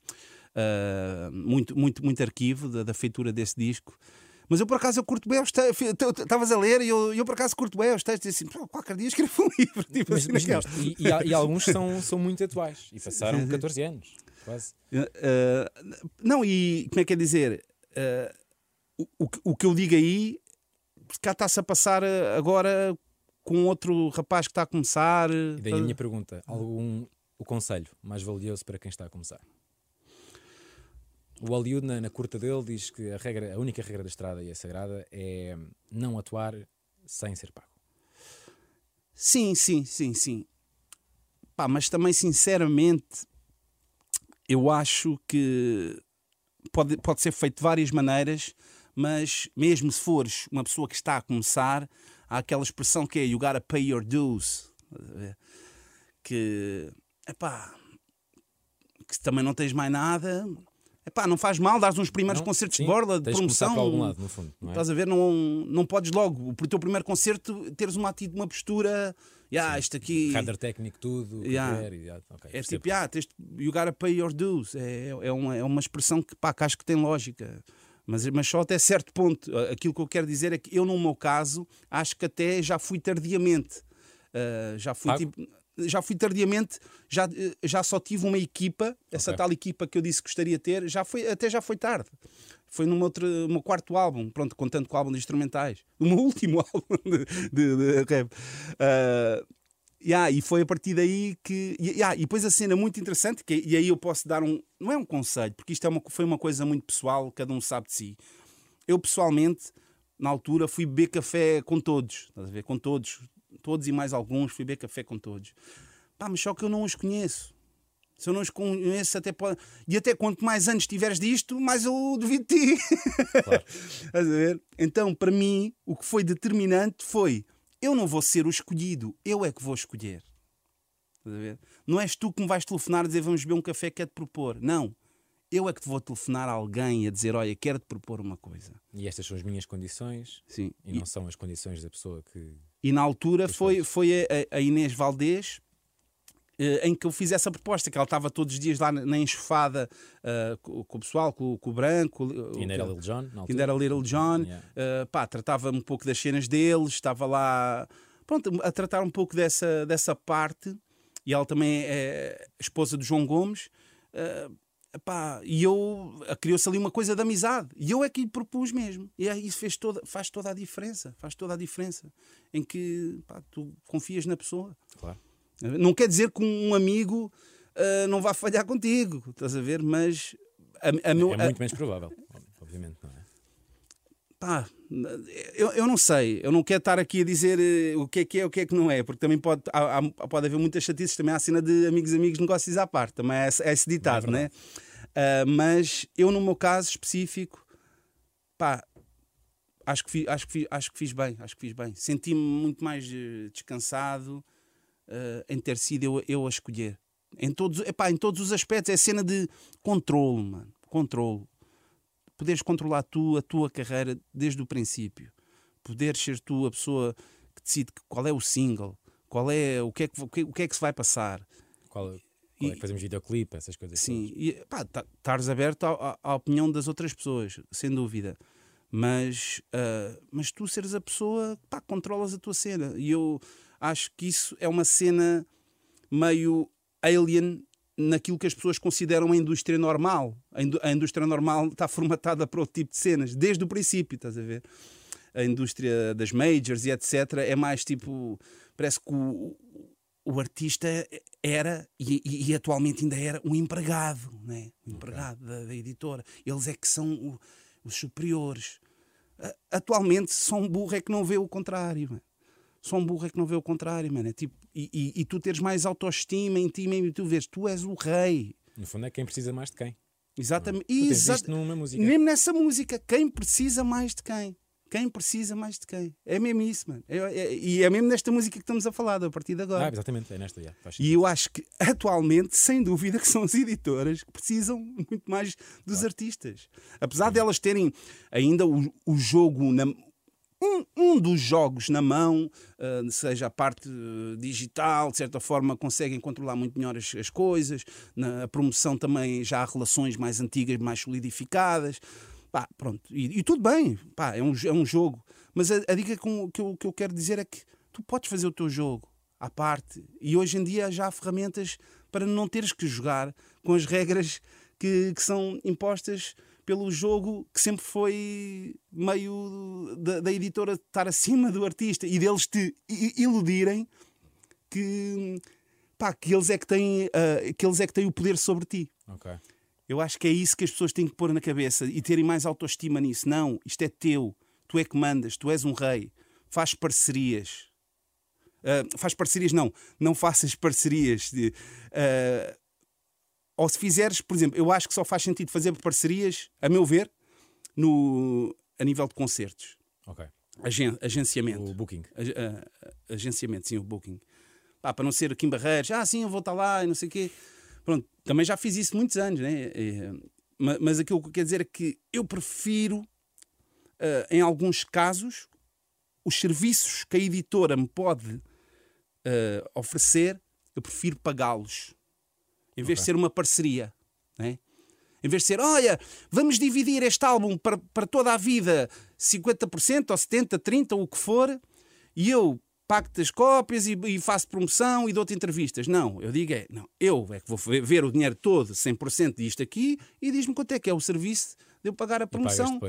ah, muito, muito, muito arquivo da, da feitura desse disco. Mas eu por acaso eu curto bem os textos. Estavas a ler e eu, eu por acaso curto bem os textos. E assim, "Pô, qualquer dia escrevo um livro. Tipo, Mas, assim, mas não, e, e e alguns são, são muito atuais e passaram 14 anos, quase. Uh, não, e como é que é dizer? Uh, o, o, que- o que eu digo aí, cá está-se a passar uh, agora com outro rapaz que está a começar. uh, E daí a minha pergunta: algum o conselho mais valioso para quem está a começar? O Hollywood, na, na curta dele, diz que a, regra, a única regra da estrada e a sagrada é não atuar sem ser pago. Sim, sim, sim, sim. Pá, mas também, sinceramente, eu acho que pode, pode ser feito de várias maneiras, mas mesmo se fores uma pessoa que está a começar, há aquela expressão que é you gotta pay your dues. Que, epá, que se também não tens mais nada, epá, não faz mal, dás uns primeiros Não? concertos Sim, de borda, de promoção. por algum lado, no fundo, não é? Estás a ver? Não, não podes logo, por teu primeiro concerto, teres uma, ati- uma postura. Yeah, isto aqui. Radar técnico, tudo, Yeah. qualquer, e, ah, ok, É tipo, ah, tens, you gotta pay your dues. É, é, uma, é uma expressão que, pá, que acho que tem lógica. Mas, mas só até certo ponto. Aquilo que eu quero dizer é que eu, no meu caso, acho que até já fui tardiamente. Ah, já fui tipo. Já fui tardiamente, já, já só tive uma equipa, essa Ok. tal equipa que eu disse que gostaria de ter, já foi, até já foi tarde. Foi no meu, outro- meu quarto álbum, pronto, contando com o álbum de instrumentais. No meu último álbum de, de, de rap. Ah, Yeah, e foi a partir daí que. e- yeah, e depois a cena muito interessante, que, e aí eu posso dar um. Não é um conselho, porque isto é uma, foi uma coisa muito pessoal, cada um sabe de si. Eu pessoalmente, na altura, fui beber café com todos. Estás a ver? Com todos. Todos e mais alguns, fui beber café com todos. Pá, mas só que eu não os conheço. Se eu não os conheço, até pode. E até quanto mais anos tiveres disto, mais eu duvido de ti. Estás a ver? Então, para mim, o que foi determinante foi: eu não vou ser o escolhido, eu é que vou escolher. Estás a ver? Não és tu que me vais telefonar e dizer vamos beber um café que é de propor. Não. eu é que te vou telefonar a alguém a dizer: Olha, quero-te propor uma coisa. E estas são as minhas condições Sim. e não são as condições da pessoa que. E na altura foi, foi a, a Inês Valdez em que eu fiz essa proposta, que ela estava todos os dias lá na enxofada eh, com, com o pessoal, com, com o branco. Ainda era Little John, ainda era Little John, Yeah. eh, pá, tratava um pouco das cenas deles, estava lá pronto, a tratar um pouco dessa, dessa parte, e ela também é esposa do João Gomes, eh, pá, e eu eh, criou-se ali uma coisa de amizade, e eu é que lhe propus mesmo, e aí isso fez toda, faz toda a diferença, faz toda a diferença, em que pá, tu confias na pessoa. Claro. Não quer dizer que um amigo eh, não vá falhar contigo, estás a ver? Mas a, a meu, É a- muito menos provável, obviamente, não é? Pá, eu, eu não sei, eu não quero estar aqui a dizer eh, o que é que é o que é que não é, porque também pode, há- há- pode haver muitas chatices, também há a cena de amigos, amigos, negócios à parte, também é, esse- é esse ditado, Não é né? Ah, mas eu, no meu caso específico, pá, acho que, fi- acho, que, fi- acho que fiz bem, acho que fiz bem. Senti-me muito mais eh, descansado eh, em ter sido eu, eu a escolher. Em todos, epá, em todos os aspectos, é cena de controle, mano, controle poderes controlar tu a tua carreira desde o princípio. Poderes ser tu a pessoa que decide qual é o single, qual é o que é que, o que, o que, é que se vai passar. Qual, qual é que fazemos videoclipe, essas coisas. Sim, tá- estares aberto à, à- opinião das outras pessoas, sem dúvida. Mas, ah, mas tu seres a pessoa, pá, controlas a tua cena. E eu acho que isso é uma cena meio alien naquilo que as pessoas consideram a indústria normal. A, indú- a indústria normal está formatada para outro tipo de cenas, desde o princípio, estás a ver? A indústria das majors e etc. é mais tipo. Parece que o, o artista era e, e- e atualmente ainda era um empregado, né? um empregado da, da editora. Eles é que são o- os superiores. Atualmente, só um burro é que não vê o contrário. Só um burro é que não vê o contrário, mano. É tipo, e, e- e tu teres mais autoestima em ti mesmo e tu vês, tu és o rei. No fundo é quem precisa mais de quem. Exatamente. Exa- isto numa música. Mesmo nessa música, quem precisa mais de quem? Quem precisa mais de quem? É mesmo isso, mano. É- é- e é mesmo nesta música que estamos a falar, a partir de agora. Ah, exatamente, é nesta, já. E eu acho que atualmente, sem dúvida, que são as editoras que precisam muito mais dos artistas. Apesar delas terem ainda o, o jogo na. Um, um dos jogos na mão, ah, seja a parte eh, digital, de certa forma conseguem controlar muito melhor as, as coisas. Na promoção também já há relações mais antigas, mais solidificadas. Pá, pronto. E, e tudo bem, pá, é, um, é um jogo. Mas a, a dica com- que eu, que eu quero dizer é que tu podes fazer o teu jogo à parte. E hoje em dia já há ferramentas para não teres que jogar com as regras que, que são impostas pelo jogo que sempre foi meio da, da editora estar acima do artista e deles te iludirem que, pá, que eles é que têm ah, que eles é que têm o poder sobre ti. Ok. Eu acho que é isso que as pessoas têm que pôr na cabeça e terem mais autoestima nisso. Não, isto é teu, tu é que mandas, tu és um rei, faz parcerias. Ah, faz parcerias, não, não faças parcerias. Ah, ou se fizeres, por exemplo, eu acho que só faz sentido fazer parcerias, a meu ver, no, a nível de concertos. Ok. Agen, agenciamento. O booking. Ag- agenciamento, sim, o booking. Pá, para não ser aqui em Barreiros, ah, sim, eu vou estar lá e não sei o quê. Pronto, também já fiz isso muitos anos, né? É, ma- mas aquilo que eu quero dizer é que eu prefiro, ah, em alguns casos, os serviços que a editora me pode ah, oferecer, eu prefiro pagá-los. Em vez de ser uma parceria, né? Em vez de ser, olha, vamos dividir este álbum para, para toda a vida, 50% ou 70%, 30%, ou o que for, e eu pago-te as cópias e, e faço promoção e dou-te entrevistas. Não, eu digo é, não, eu é que vou ver, o dinheiro todo, 100% disto aqui, e diz-me quanto é que é o serviço de eu pagar a promoção.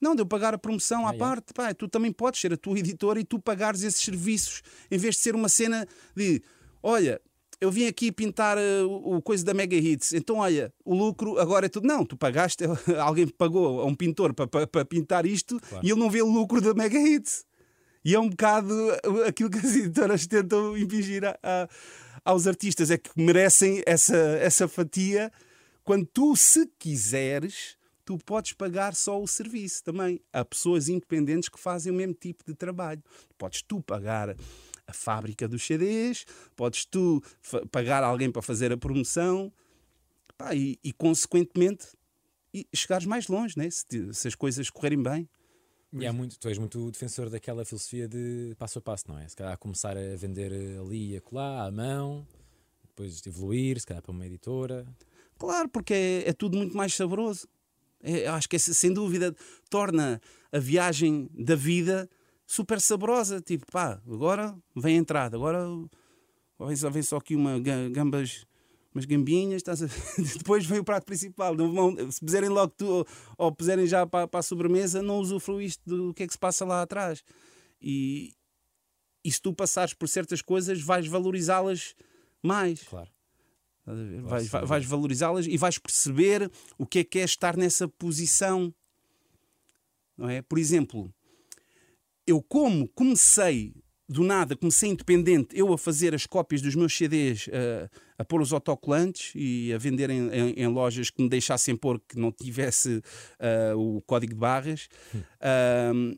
Não, de eu pagar a promoção à Ah, é? parte, pá, tu também podes ser a tua editora e tu pagares esses serviços, em vez de ser uma cena de olha, eu vim aqui pintar eh, o, o coisa da Mega Hits, então olha, o lucro agora é tudo. Não, tu pagaste, alguém pagou a um pintor para, para, para pintar isto Claro. e ele não vê o lucro da Mega Hits. E é um bocado aquilo que as editoras tentam impingir a- a- aos artistas, é que merecem essa, essa fatia quando tu, se quiseres, tu podes pagar só o serviço também. Há pessoas independentes que fazem o mesmo tipo de trabalho. Podes tu pagar a fábrica dos CDs, podes tu pagar alguém para fazer a promoção pá, e, e, consequentemente, e chegares mais longe, né? se, se as coisas correrem bem. E há muito, tu és muito defensor daquela filosofia de passo a passo, não é? Se calhar começar a vender ali e acolá, à mão, depois evoluir, se calhar para uma editora. Claro, porque é, é tudo muito mais saboroso. É, acho que é, sem dúvida torna a viagem da vida super saborosa. Tipo, pá, agora vem a entrada, agora vem só, aqui uma ga- gambas, umas gambinhas, estás a... depois vem o prato principal. Não se puserem logo tu ou, puserem já para, para a sobremesa, não usufruíste do que é que se passa lá atrás. E, e se tu passares por certas coisas, vais valorizá-las mais. Claro. Vais, ser. vai- vais valorizá-las e vais perceber o que é que é estar nessa posição. Não é? Por exemplo, eu como comecei do nada, comecei independente, eu a fazer as cópias dos meus CDs, eh, a pôr os autocolantes e a vender em, em- em lojas que me deixassem pôr que não tivesse eh, o código de barras. Ahm,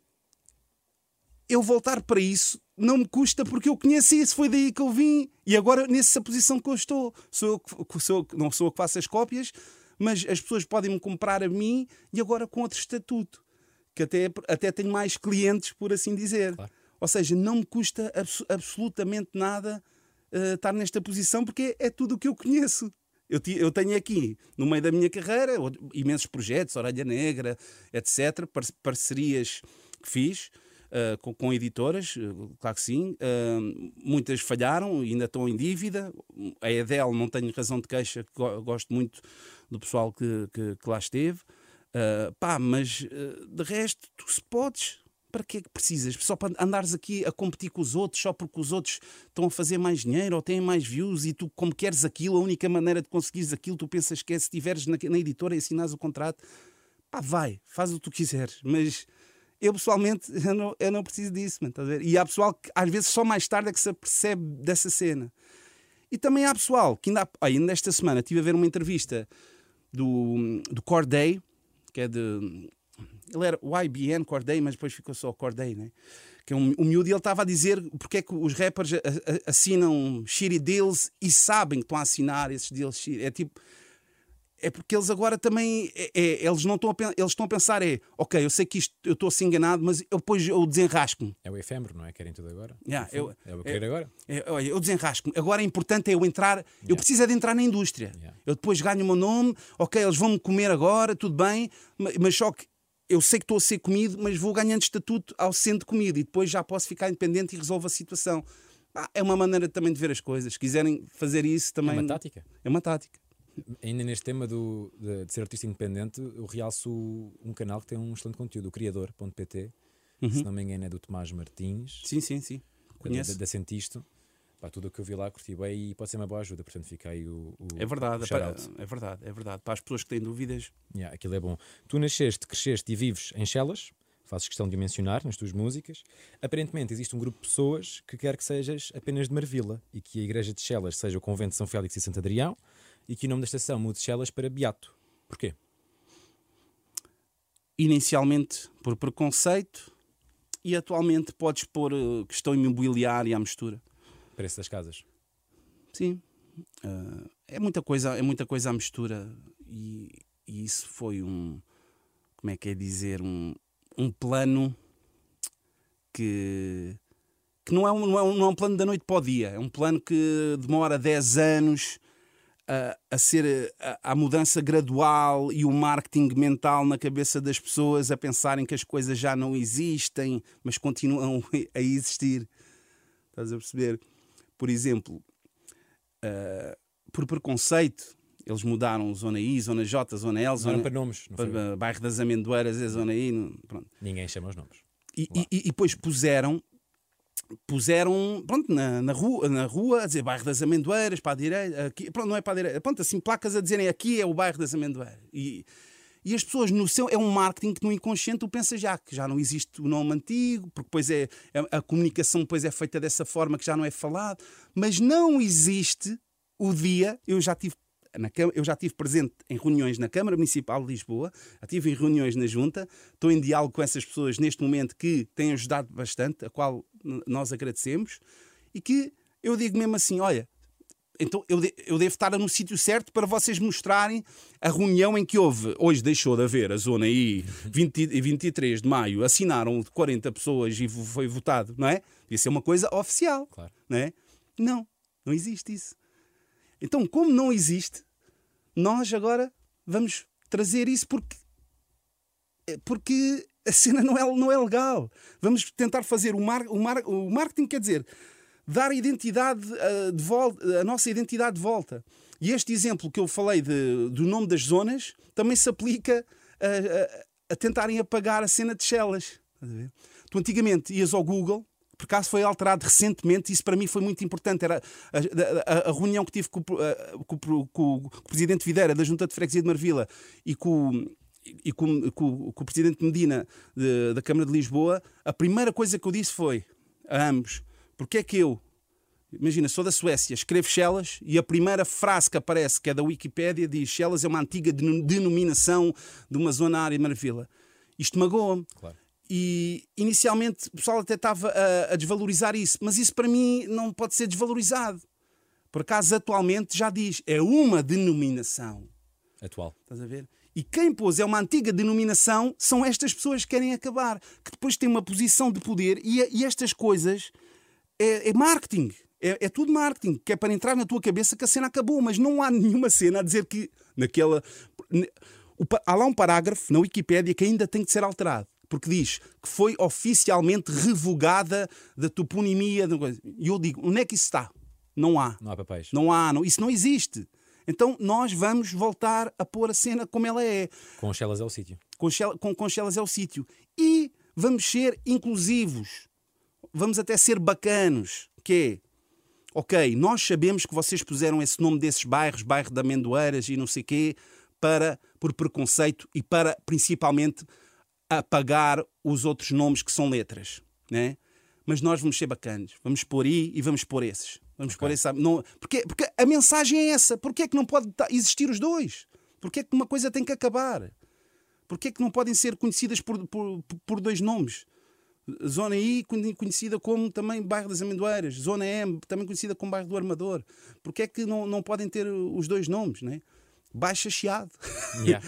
eu voltar para isso não me custa porque eu conheço isso, foi daí que eu vim e agora nessa posição que eu estou. Sou eu que, sou não sou eu que faço as cópias, mas as pessoas podem me comprar a mim e agora com outro estatuto, que até, até tenho mais clientes, por assim dizer. Claro. Ou seja, não me custa abso- absolutamente nada eh, estar nesta posição porque é tudo o que eu conheço. Eu, eu tenho aqui, no meio da minha carreira, imensos projetos, Orelha Negra, etc., par- parcerias que fiz uh, com, com editoras, uh, claro que sim. Uh, muitas falharam, ainda estão em dívida. A Edel não tenho razão de queixa, go- gosto muito do pessoal que, que, que lá esteve. Uh, pá, mas uh, de resto, tu se podes. Para que é que precisas? Só para andares aqui a competir com os outros, só porque os outros estão a fazer mais dinheiro ou têm mais views e tu, como queres aquilo, a única maneira de conseguires aquilo, tu pensas que é se estiveres na, na editora e assinares o contrato, pá, vai, faz o que tu quiseres. Mas eu pessoalmente eu não, eu não preciso disso, man, ver? E há pessoal que às vezes só mais tarde é que se apercebe dessa cena. E também há pessoal que ainda, há- ainda esta semana estive a ver uma entrevista do, do Corday, que é de. Ele era o IBN Corday, mas depois ficou só Corday, né? Que é um, um miúdo e ele estava a dizer porque é que os rappers assinam shitty deals e sabem que estão a assinar esses deals. É tipo. É porque eles agora também. é- é- eles não estão a, eles estão a pensar, é ok, eu sei que isto eu estou a ser enganado, mas eu depois eu desenrasco-me. É o efêmero, não é? Querem tudo agora. Yeah, eu- é o querer agora. É, olha, eu desenrasco-me. Agora é importante é eu entrar. Eu preciso é de entrar na indústria. Yeah. Eu depois ganho o meu nome, ok, eles vão-me comer agora, tudo bem, ma- mas só que eu sei que estou a ser comido, mas vou ganhando estatuto ao sendo comido e depois já posso ficar independente e resolvo a situação. Ah, é uma maneira também de ver as coisas. Se quiserem fazer isso também. É uma tática. É uma tática. Ainda neste tema do, de, de ser artista independente, eu realço um canal que tem um excelente conteúdo, o criador.pt. Se não me engano, é do Tomás Martins. Sim, sim, sim. da- Conheço. Da, da Sentisto. Pá, tudo o que eu vi lá curti bem e pode ser uma boa ajuda. Portanto, fica aí o. o É verdade, o é, é verdade, é verdade. Para as pessoas que têm dúvidas, Yeah, aquilo é bom. Tu nasceste, cresceste e vives em Chelas, fazes questão de o mencionar nas tuas músicas. Aparentemente existe um grupo de pessoas que quer que sejas apenas de Marvila e que a igreja de Chelas seja o convento de São Félix e Santo Adrião e que o nome da estação mude Chelas para Beato. Porquê? inicialmente por preconceito e atualmente podes pôr eh, questão imobiliária à mistura. Preço das casas. Sim. Ah, é muita coisa, é muita coisa à mistura e, e isso foi um como é que é dizer um, um plano que que não é, um, não, é um, não é um plano da noite para o dia, é um plano que demora 10 anos a, a ser a, a mudança gradual e o marketing mental na cabeça das pessoas a pensarem que as coisas já não existem, mas continuam a existir. Estás a perceber? Por exemplo, ah, por preconceito, eles mudaram zona I, zona J, zona L, zona para nomes. Para bairro das Amendoeiras, é zona I, pronto. Ninguém chama os nomes. E, e- e depois puseram puseram pronto, na, na, rua, na rua a dizer bairro das Amendoeiras para a direita, aqui, pronto, não é para a direita, pronto, assim, placas a dizerem aqui é o bairro das Amendoeiras. E, e as pessoas no seu é um marketing que no inconsciente tu pensas já que já não existe o nome antigo, porque depois é, a, a comunicação depois é feita dessa forma que já não é falado, mas não existe o dia, eu já tive na eu já estive presente em reuniões na Câmara Municipal de Lisboa, estive em reuniões na Junta, estou em diálogo com essas pessoas neste momento que têm ajudado bastante, a qual nós agradecemos, e que eu digo mesmo assim: olha, então eu, de- eu devo estar no sítio certo para vocês mostrarem a reunião em que houve. Hoje deixou de haver a zona I, 20, e 23 de maio, assinaram 40 pessoas e foi votado, não é? Devia ser uma coisa oficial, Claro. não é? Não, não existe isso. Então, como não existe, nós agora vamos trazer isso porque é porque a cena não é, não é legal. Vamos tentar fazer o, mar, o, mar, o marketing, quer dizer, dar identidade ah, de volta, a nossa identidade de volta. E este exemplo que eu falei de- do nome das zonas também se aplica a, a- a tentarem apagar a cena de Chelas. Tu antigamente ias ao Google, por acaso foi alterado recentemente, isso para mim foi muito importante. Era a, a- a reunião que tive com, ah, com o- com o presidente Videira da Junta de Freguesia de Marvila e com, e com, com- com o presidente Medina de- da Câmara de Lisboa. A primeira coisa que eu disse foi a ambos: porque é que eu, imagina, sou da Suécia, escrevo Chelas e a primeira frase que aparece, que é da Wikipédia, diz Chelas é uma antiga deno- denominação de uma zona área de Marvila. Isto magoa-me. Claro. E inicialmente o pessoal até estava a, a desvalorizar isso, mas isso para mim não pode ser desvalorizado. Por acaso, atualmente já diz, é uma denominação. Atual. Estás a ver? E quem pôs é uma antiga denominação são estas pessoas que querem acabar, que depois têm uma posição de poder e, e estas coisas é, é marketing. É, é tudo marketing, que é para entrar na tua cabeça que a cena acabou, mas não há nenhuma cena a dizer que naquela. há lá um parágrafo na Wikipédia que ainda tem que ser alterado. Porque diz que foi oficialmente revogada da toponimia. E eu digo, onde é que isso está? Não há. Não há papéis. Não há, não, isso não existe. Então nós vamos voltar a pôr a cena como ela é. Com Chelas é o sítio. Com, Shell- com, com Chelas é o sítio. E vamos ser inclusivos. Vamos até ser bacanos. Que é, ok, nós sabemos que vocês puseram esse nome desses bairros, bairro de Amendoeiras e não sei quê, para, por preconceito e para, principalmente, apagar os outros nomes que são letras, né? Mas nós vamos ser bacanas, vamos pôr I e vamos pôr esses. Vamos pôr esse. Não, porque, porque a mensagem é essa. Porquê é que não pode existir os dois? Porquê é que uma coisa tem que acabar? Porquê é que não podem ser conhecidas por, por, por dois nomes? Zona I, conhe- conhecida como também Bairro das Amendoeiras. Zona M, também conhecida como Bairro do Armador. Porquê é que não, não podem ter os dois nomes, né? Baixa Chiado. Yeah.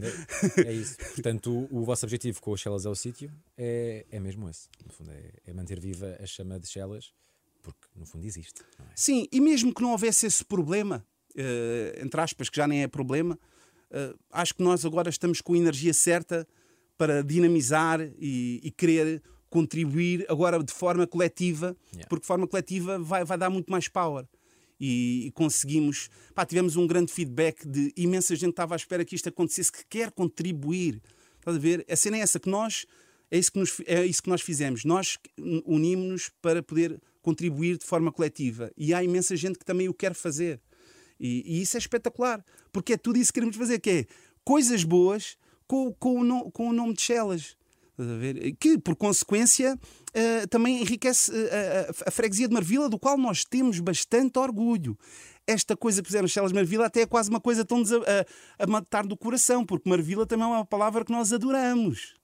É, isso. Portanto, o, o vosso objetivo com o Chelas é o sítio é, é mesmo esse. No fundo, é, é manter viva a chama de Chelas, porque no fundo existe. é? Sim, e mesmo que não houvesse esse problema, eh, entre aspas, que já nem é problema, eh, acho que nós agora estamos com a energia certa para dinamizar e, e querer contribuir agora de forma coletiva, Yeah. porque de forma coletiva vai, vai dar muito mais power. E, e conseguimos. Pá, tivemos um grande feedback de imensa gente que estava à espera que isto acontecesse, que quer contribuir. Estás a ver? A cena é essa, que nós. É isso que, nos, é isso que nós fizemos. Nós unimos-nos para poder contribuir de forma coletiva. E há imensa gente que também o quer fazer. E, e isso é espetacular. Porque é tudo isso que queremos fazer, que é coisas boas com, com, o, no- com o nome de Chelas. A? Que, por consequência, eh, também enriquece eh, a, a freguesia de Marvila, do qual nós temos bastante orgulho. Esta coisa que fizeram Chelas Marvila até é quase uma coisa tão desa- a, a matar do coração, porque Marvila também é uma palavra que nós adoramos.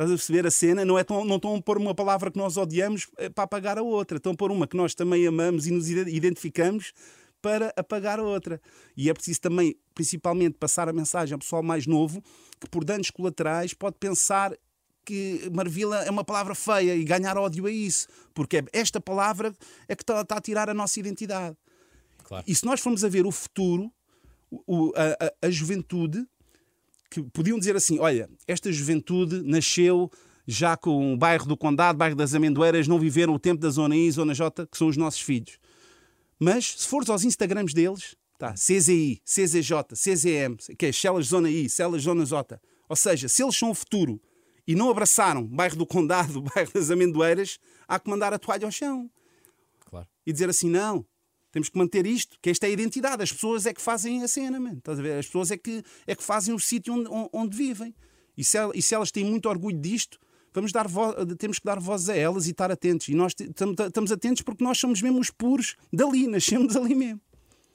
Estás a perceber a cena? Não, é tão, não estão a pôr uma palavra que nós odiamos eh, para apagar a outra. Estão a pôr uma que nós também amamos e nos ide- identificamos para apagar a outra. E é preciso também, principalmente, passar a mensagem ao pessoal mais novo que, por danos colaterais, pode pensar que Marvila é uma palavra feia e ganhar ódio a isso. Porque é esta palavra é que está, está a tirar a nossa identidade. Claro. E se nós formos a ver o futuro, a, a- a juventude, que podiam dizer assim: olha, esta juventude nasceu já com o bairro do Condado, bairro das Amendoeiras, não viveram o tempo da Zona I, Zona J, que são os nossos filhos. Mas se fores aos Instagrams deles, tá, CZI, CZJ, CZM, que é Celas Zona I, Celas Zona J. Ou seja, se eles são o futuro e não abraçaram o bairro do Condado, o bairro das Amendoeiras, há que mandar a toalha ao chão Claro. e dizer assim: não, temos que manter isto, que esta é a identidade. As pessoas é que fazem a cena. Estás a ver? As pessoas é que, é que fazem o sítio onde, onde- vivem. E se, e se elas têm muito orgulho disto, vamos dar vo- temos que dar voz a elas e estar atentos. E nós estamos atentos porque nós somos mesmo os puros dali, nascemos ali mesmo.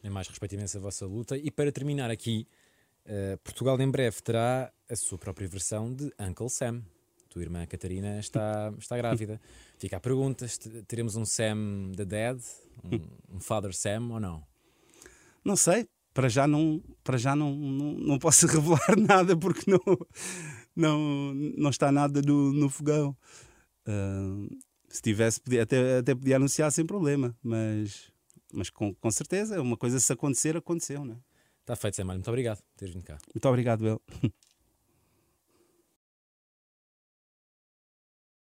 É mais respeito imenso a vossa luta. E para terminar aqui, eh, Portugal em breve terá a sua própria versão de Uncle Sam. Tua irmã Catarina está, está grávida. Fica a pergunta: teremos um Sam the Dead? Um, um Father Sam ou não? Não sei, para já não, para já não, não, não posso revelar nada porque não, não, não está nada no, no fogão. Uh, se tivesse, podia, até, até podia anunciar sem problema, mas, mas com, com certeza, uma coisa se acontecer, aconteceu, né? Está feito, Mário. Muito obrigado por teres vindo cá. Muito obrigado, El.